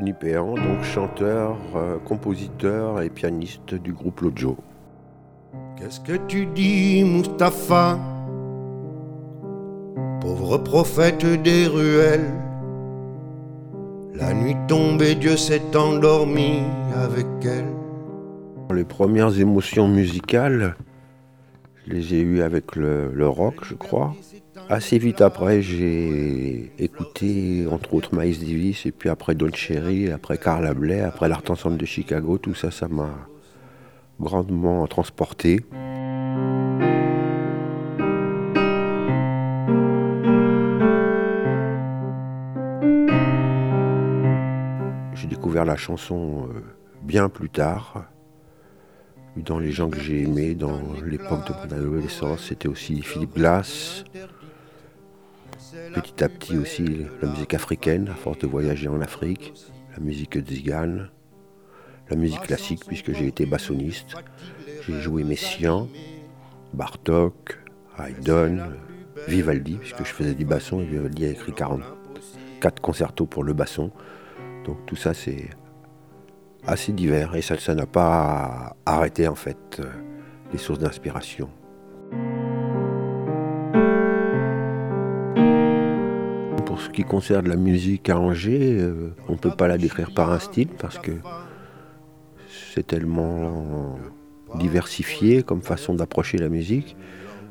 Denis Péan, donc chanteur, euh, compositeur et pianiste du groupe Lojo. Qu'est-ce que tu dis, Mustapha? Pauvre prophète des ruelles. La nuit tombée, Dieu s'est endormi avec elle. Les premières émotions musicales, je les ai eues avec le, le rock, je crois. Assez vite après, j'ai écouté entre autres Miles Davis, et puis après Don Cherry, après Carla Bley, après l'Art Ensemble de Chicago. Tout ça, ça m'a grandement transporté. J'ai découvert la chanson euh, bien plus tard. Dans les gens que j'ai aimés, dans l'époque de mon adolescence, c'était aussi Philippe Glass. Petit à petit aussi la musique africaine, à force de voyager en Afrique, la musique zigane, la musique classique puisque j'ai été bassoniste. J'ai joué Messiaen, Bartok, Haydn, Vivaldi puisque je faisais du basson et Vivaldi a écrit 44 concertos pour le basson. Donc tout ça c'est assez divers et ça n'a pas arrêté en fait euh, les sources d'inspiration. Pour ce qui concerne la musique à Angers, euh, on ne peut pas la décrire par un style parce que c'est tellement diversifié comme façon d'approcher la musique,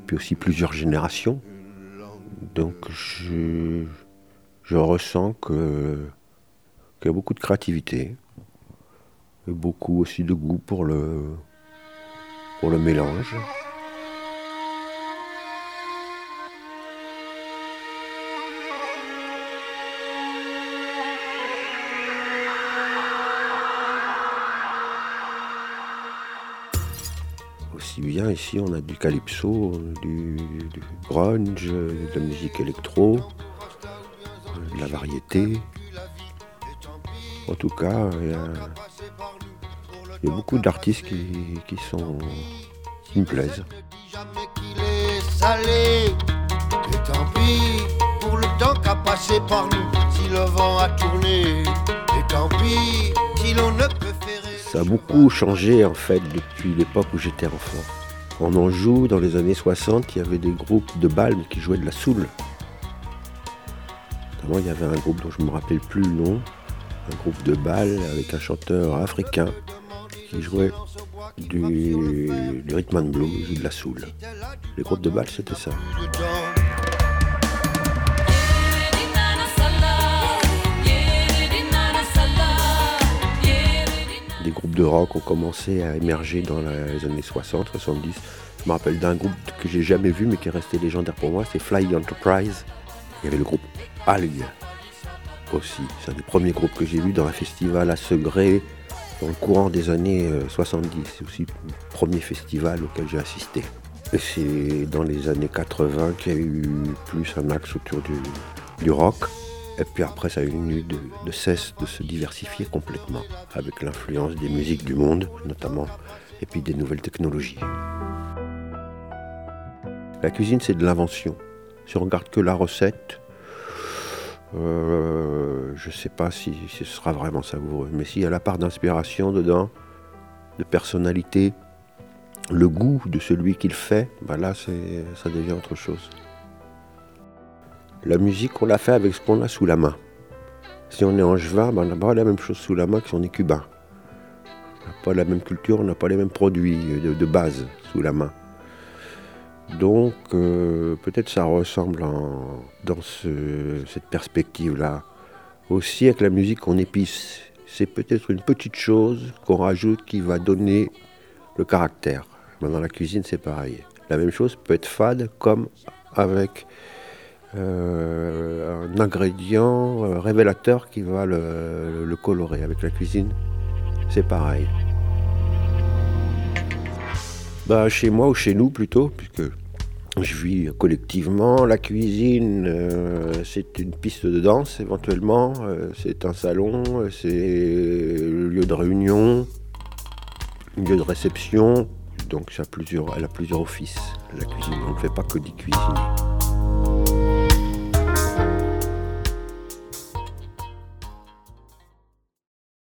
puis aussi plusieurs générations. Donc je, je ressens qu'il y a beaucoup de créativité et beaucoup aussi de goût pour le, pour le mélange. Aussi bien ici on a du calypso, du, du grunge, de la musique électro, de la variété. En tout cas, il y a, il y a beaucoup d'artistes qui, qui sont qui me plaisent. Et tant pis pour le temps qu'a passé par nous. Si le vent a tourné. Et tant pis si l'on ne peut. Ça a beaucoup changé en fait depuis l'époque où j'étais enfant. En Anjou, dans les années 60, il y avait des groupes de balmes qui jouaient de la soul. Notamment, il y avait un groupe dont je ne me rappelle plus le nom, un groupe de balles avec un chanteur africain qui jouait du, du rhythm and blues ou de la soul. Les groupes de balles, c'était ça. De rock ont commencé à émerger dans les années 60, 70. Je me rappelle d'un groupe que j'ai jamais vu mais qui est resté légendaire pour moi, c'est Fly Enterprise. Il y avait le groupe Alg aussi. C'est un des premiers groupes que j'ai vu dans un festival à Segré dans le courant des années euh, 70. C'est aussi le premier festival auquel j'ai assisté. Et c'est dans les années 80 qu'il y a eu plus un axe autour du rock. Et puis après, ça a eu de, de cesse de se diversifier complètement, avec l'influence des musiques du monde, notamment, et puis des nouvelles technologies. La cuisine, c'est de l'invention. Si on regarde que la recette, euh, je ne sais pas si, ce sera vraiment savoureux. Mais s'il y a la part d'inspiration dedans, de personnalité, le goût de celui qui le fait, ben là, ça devient autre chose. La musique, on la fait avec ce qu'on a sous la main. Si on est angevin, ben on n'a pas la même chose sous la main que si on est cubain. On n'a pas la même culture, on n'a pas les mêmes produits de, base sous la main. Donc, euh, peut-être ça ressemble dans ce- cette perspective-là. Aussi, avec la musique, on épice. C'est peut-être une petite chose qu'on rajoute qui va donner le caractère. Mais dans la cuisine, c'est pareil. La même chose peut être fade comme avec euh, un ingrédient révélateur qui va le, colorer. Avec la cuisine, c'est pareil. Bah, chez moi ou chez nous plutôt, puisque je vis collectivement. La cuisine, euh, c'est une piste de danse éventuellement, euh, c'est un salon, c'est le lieu de réunion, un lieu de réception. Donc ça a plusieurs, elle a plusieurs offices, la cuisine. On ne fait pas que d'y cuisiner.